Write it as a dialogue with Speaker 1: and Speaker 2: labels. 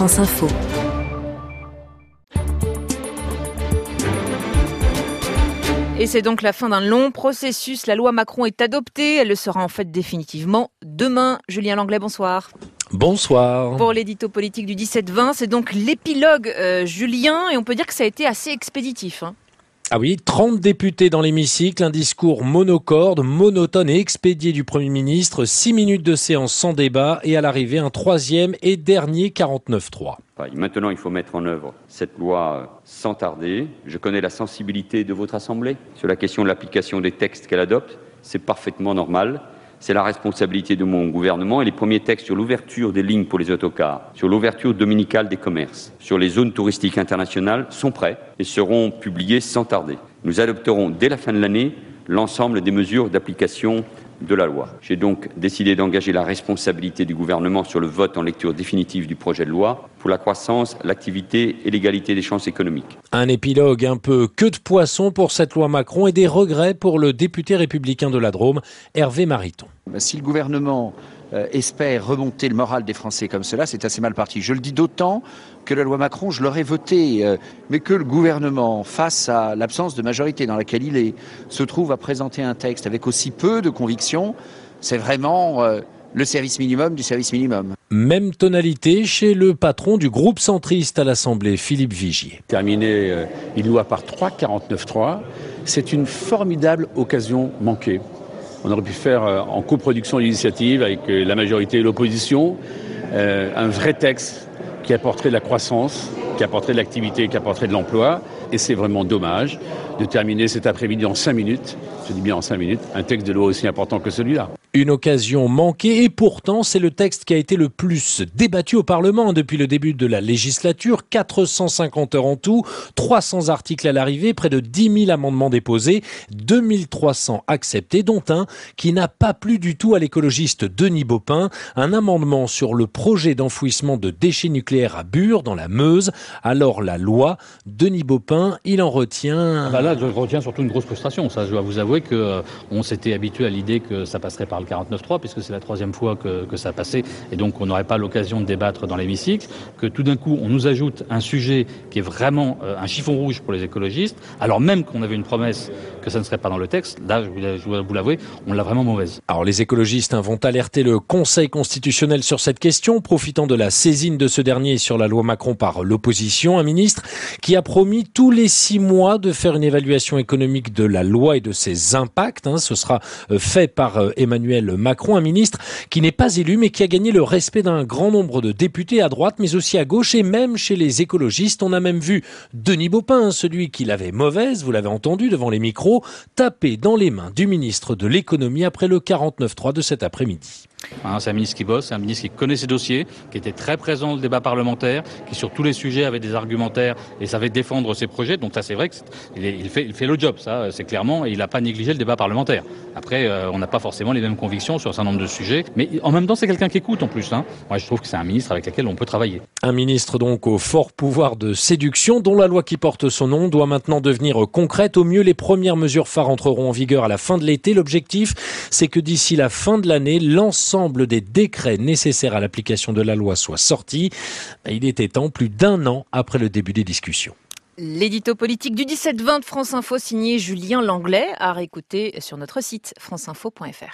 Speaker 1: France Info.
Speaker 2: Et c'est donc la fin d'un long processus. La loi Macron est adoptée. Elle le sera en fait définitivement demain. Julien Langlais, bonsoir.
Speaker 3: Bonsoir.
Speaker 2: Pour l'édito politique du 17-20, c'est donc l'épilogue euh, Julien et on peut dire que ça a été assez expéditif. Hein.
Speaker 3: Ah oui, 30 députés dans l'hémicycle, un discours monocorde, monotone et expédié du Premier ministre, 6 minutes de séance sans débat et à l'arrivée un troisième et dernier 49-3.
Speaker 4: Maintenant, il faut mettre en œuvre cette loi sans tarder. Je connais la sensibilité de votre Assemblée sur la question de l'application des textes qu'elle adopte. C'est parfaitement normal. C'est la responsabilité de mon gouvernement et les premiers textes sur l'ouverture des lignes pour les autocars, sur l'ouverture dominicale des commerces, sur les zones touristiques internationales sont prêts et seront publiés sans tarder. Nous adopterons dès la fin de l'année l'ensemble des mesures d'application de la loi. J'ai donc décidé d'engager la responsabilité du gouvernement sur le vote en lecture définitive du projet de loi pour la croissance, l'activité et l'égalité des chances économiques.
Speaker 3: Un épilogue un peu que de poisson pour cette loi Macron et des regrets pour le député républicain de la Drôme, Hervé Mariton.
Speaker 5: Si le gouvernement euh, espère remonter le moral des Français comme cela, c'est assez mal parti. Je le dis d'autant que la loi Macron, je l'aurais votée, euh, mais que le gouvernement, face à l'absence de majorité dans laquelle il est, se trouve à présenter un texte avec aussi peu de conviction, c'est vraiment euh, le service minimum du service minimum.
Speaker 3: Même tonalité chez le patron du groupe centriste à l'Assemblée, Philippe Vigier.
Speaker 6: Terminer une loi par 3, 49-3, c'est une formidable occasion manquée. On aurait pu faire euh, en coproduction d'initiative avec euh, la majorité et l'opposition euh, un vrai texte qui apporterait de la croissance, qui apporterait de l'activité, qui apporterait de l'emploi. Et c'est vraiment dommage de terminer cet après-midi en cinq minutes, je dis bien en cinq minutes, un texte de loi aussi important que celui-là.
Speaker 3: Une occasion manquée et pourtant c'est le texte qui a été le plus débattu au Parlement depuis le début de la législature. 450 heures en tout, 300 articles à l'arrivée, près de 10 000 amendements déposés, 2300 acceptés, dont un qui n'a pas plu du tout à l'écologiste Denis Baupin, un amendement sur le projet d'enfouissement de déchets nucléaires à Bure dans la Meuse. Alors la loi, Denis Baupin, il en retient...
Speaker 7: Ah bah là, je retiens surtout une grosse frustration. Ça, je dois vous avouer qu'on euh, s'était habitué à l'idée que ça passerait par le 49.3, puisque c'est la troisième fois que, ça passait, et donc on n'aurait pas l'occasion de débattre dans l'hémicycle, que tout d'un coup on nous ajoute un sujet qui est vraiment euh, un chiffon rouge pour les écologistes, alors même qu'on avait une promesse que ça ne serait pas dans le texte, là, je dois vous l'avouer, on l'a vraiment mauvaise.
Speaker 3: Alors les écologistes hein, vont alerter le Conseil constitutionnel sur cette question, profitant de la saisine de ce dernier sur la loi Macron par l'opposition, un ministre qui a promis tous les six mois de faire une évaluation économique de la loi et de ses impacts. Hein. Ce sera euh, fait par Emmanuel Macron, un ministre qui n'est pas élu mais qui a gagné le respect d'un grand nombre de députés à droite mais aussi à gauche et même chez les écologistes. On a même vu Denis Baupin, celui qui l'avait mauvaise, vous l'avez entendu devant les micros, taper dans les mains du ministre de l'économie après le 49-3 de cet après-midi.
Speaker 7: Hein, c'est un ministre qui bosse, c'est un ministre qui connaît ses dossiers, qui était très présent dans le débat parlementaire, qui sur tous les sujets avait des argumentaires et savait défendre ses projets. Donc ça, c'est vrai qu'il il fait, il fait le job, ça, c'est clairement, et il n'a pas négligé le débat parlementaire. Après, euh, on n'a pas forcément les mêmes convictions sur un certain nombre de sujets, mais en même temps, c'est quelqu'un qui écoute en plus. Hein. Moi, je trouve que c'est un ministre avec lequel on peut travailler.
Speaker 3: Un ministre donc au fort pouvoir de séduction, dont la loi qui porte son nom doit maintenant devenir concrète. Au mieux, les premières mesures phares entreront en vigueur à la fin de l'été. L'objectif, c'est que d'ici la fin de l'année, l'ensemble des décrets nécessaires à l'application de la loi soient sortis. Il était temps, plus d'un an après le début des discussions.
Speaker 2: L'édito politique du 17-20 de France Info signé Julien Langlais à réécouter sur notre site franceinfo.fr.